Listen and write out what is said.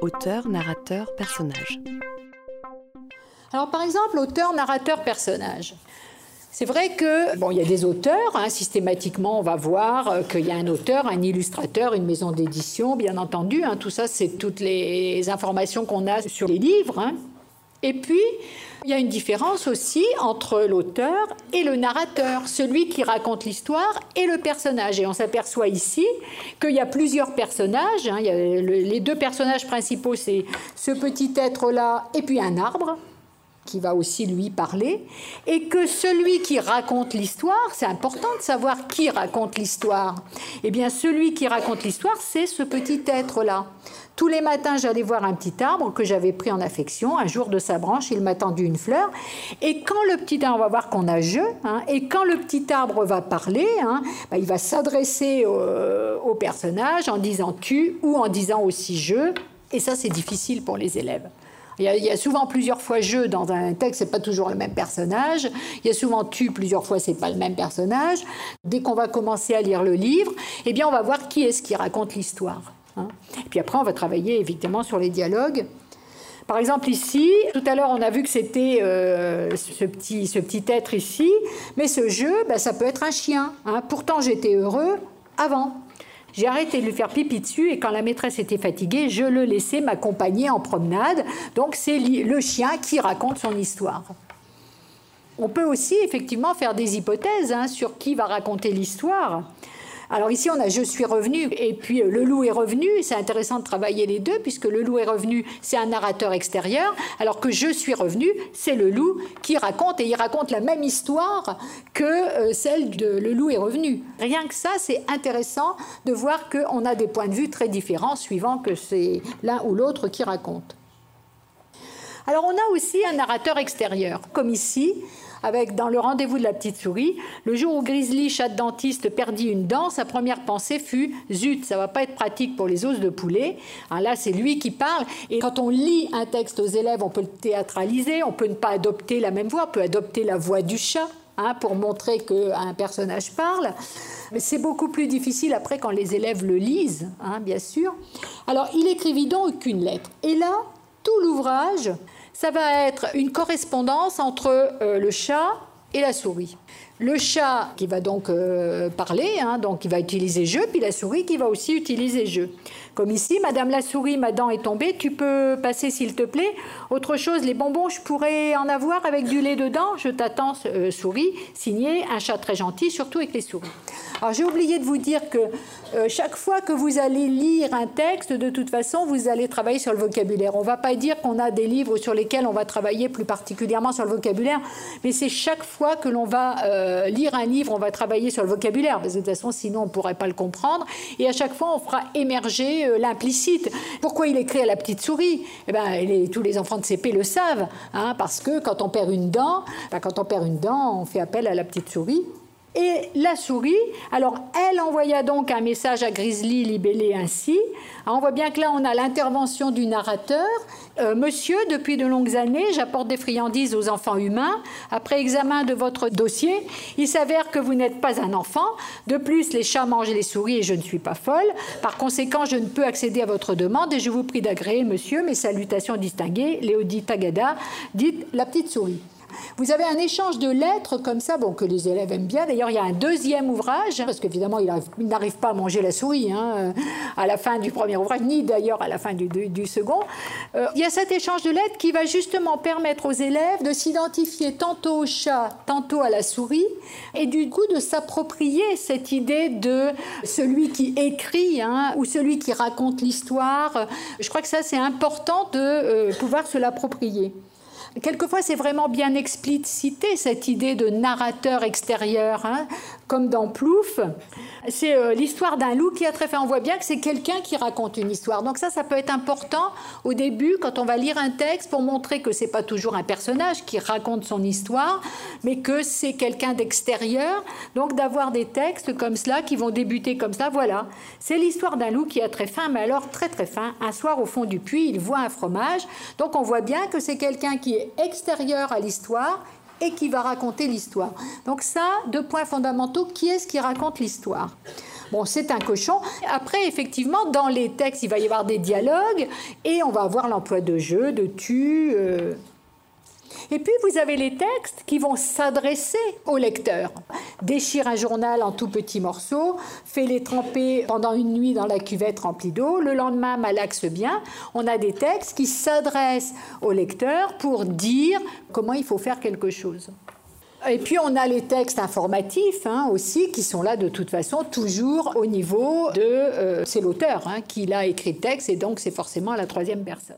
auteur, narrateur, personnage. Alors par exemple, auteur, narrateur, personnage. C'est vrai que bon, il y a des auteurs. Hein, systématiquement, on va voir euh, qu'il y a un auteur, un illustrateur, une maison d'édition, bien entendu. Hein, tout ça, c'est toutes les informations qu'on a sur les livres. Hein. Et puis, il y a une différence aussi entre l'auteur et le narrateur, celui qui raconte l'histoire et le personnage. Et on s'aperçoit ici qu'il y a plusieurs personnages. A les deux personnages principaux, c'est ce petit être-là et puis un arbre qui va aussi lui parler, et que celui qui raconte l'histoire, c'est important de savoir qui raconte l'histoire. Eh bien, celui qui raconte l'histoire, c'est ce petit être-là. Tous les matins, j'allais voir un petit arbre que j'avais pris en affection. Un jour de sa branche, il m'a tendu une fleur. Et quand le petit arbre, on va voir qu'on a je, hein, et quand le petit arbre va parler, hein, bah, il va s'adresser au, au personnage en disant tu ou en disant aussi je. Et ça, c'est difficile pour les élèves. Il y, a, souvent plusieurs fois je dans un texte, c'est pas toujours le même personnage. Il y a souvent tu plusieurs fois, c'est pas le même personnage. Dès qu'on va commencer à lire le livre, eh bien, on va voir qui est-ce qui raconte l'histoire. Hein. Et puis après, on va travailler évidemment sur les dialogues. Par exemple, ici, tout à l'heure, on a vu que c'était euh, ce, petit, ce petit être ici, mais ce jeu, ben, ça peut être un chien. Hein. Pourtant, j'étais heureux avant. J'ai arrêté de lui faire pipi dessus et quand la maîtresse était fatiguée, je le laissais m'accompagner en promenade. Donc c'est le chien qui raconte son histoire. On peut aussi effectivement faire des hypothèses hein, sur qui va raconter l'histoire. Alors ici, on a Je suis revenu et puis euh, Le loup est revenu. C'est intéressant de travailler les deux puisque Le loup est revenu, c'est un narrateur extérieur, alors que Je suis revenu, c'est le loup qui raconte et il raconte la même histoire que euh, celle de Le loup est revenu. Rien que ça, c'est intéressant de voir qu'on a des points de vue très différents suivant que c'est l'un ou l'autre qui raconte. Alors on a aussi un narrateur extérieur, comme ici, avec dans le rendez-vous de la petite souris, le jour où Grizzly, chat dentiste, perdit une dent, sa première pensée fut zut, ça va pas être pratique pour les os de poulet. Alors là, c'est lui qui parle. Et quand on lit un texte aux élèves, on peut le théâtraliser, on peut ne pas adopter la même voix, on peut adopter la voix du chat. Hein, pour montrer qu'un personnage parle. Mais c'est beaucoup plus difficile après quand les élèves le lisent, hein, bien sûr. Alors, il écrivit donc qu'une lettre. Et là, tout l'ouvrage ça va être une correspondance entre euh, le chat et la souris. Le chat qui va donc euh, parler, hein, donc il va utiliser je, puis la souris qui va aussi utiliser je. Comme ici, Madame la souris, ma dent est tombée, tu peux passer s'il te plaît. Autre chose, les bonbons, je pourrais en avoir avec du lait dedans. Je t'attends, euh, souris. Signé, un chat très gentil, surtout avec les souris. Alors j'ai oublié de vous dire que euh, chaque fois que vous allez lire un texte, de toute façon, vous allez travailler sur le vocabulaire. On ne va pas dire qu'on a des livres sur lesquels on va travailler plus particulièrement sur le vocabulaire, mais c'est chaque fois que l'on va euh, lire un livre, on va travailler sur le vocabulaire, parce que de toute façon, sinon on ne pourrait pas le comprendre. Et à chaque fois, on fera émerger euh, l'implicite. Pourquoi il écrit à la petite souris? Eh ben, tous les enfants de CP le savent, hein, parce que quand on perd une dent, ben, quand on perd une dent, on fait appel à la petite souris. Et la souris, alors elle envoya donc un message à Grizzly libellé ainsi. On voit bien que là, on a l'intervention du narrateur. Euh, monsieur, depuis de longues années, j'apporte des friandises aux enfants humains. Après examen de votre dossier, il s'avère que vous n'êtes pas un enfant. De plus, les chats mangent les souris et je ne suis pas folle. Par conséquent, je ne peux accéder à votre demande et je vous prie d'agréer, monsieur, mes salutations distinguées, Léodie Tagada, dite la petite souris. Vous avez un échange de lettres comme ça, bon, que les élèves aiment bien. D'ailleurs, il y a un deuxième ouvrage, parce qu'évidemment, il n'arrive pas à manger la souris hein, à la fin du premier ouvrage, ni d'ailleurs à la fin du, second. Euh, il y a cet échange de lettres qui va justement permettre aux élèves de s'identifier tantôt au chat, tantôt à la souris, et du coup de s'approprier cette idée de celui qui écrit hein, ou celui qui raconte l'histoire. Je crois que ça, c'est important de euh, pouvoir se l'approprier. Quelquefois, c'est vraiment bien explicité cette idée de narrateur extérieur, hein, comme dans Plouf. C'est euh, l'histoire d'un loup qui a très fait. On voit bien que c'est quelqu'un qui raconte une histoire. Donc ça, ça peut être important au début quand on va lire un texte pour montrer que c'est pas toujours un personnage qui raconte son histoire, mais que c'est quelqu'un d'extérieur. Donc d'avoir des textes comme cela qui vont débuter comme ça. Voilà, c'est l'histoire d'un loup qui a très faim, mais alors très très faim. Un soir au fond du puits, il voit un fromage. Donc on voit bien que c'est quelqu'un qui est extérieur à l'histoire et qui va raconter l'histoire. Donc ça, deux points fondamentaux, qui est-ce qui raconte l'histoire? Bon, c'est un cochon. Après, effectivement, dans les textes, il va y avoir des dialogues et on va avoir l'emploi de jeu, de tu. Euh. Et puis, vous avez les textes qui vont s'adresser au lecteur. Déchire un journal en tout petits morceaux, fais-les tremper pendant une nuit dans la cuvette remplie d'eau, le lendemain malaxe bien. On a des textes qui s'adressent au lecteur pour dire comment il faut faire quelque chose. Et puis on a les textes informatifs hein, aussi qui sont là de toute façon toujours au niveau de... Euh, c'est l'auteur hein, qui l'a écrit le texte et donc c'est forcément la troisième personne.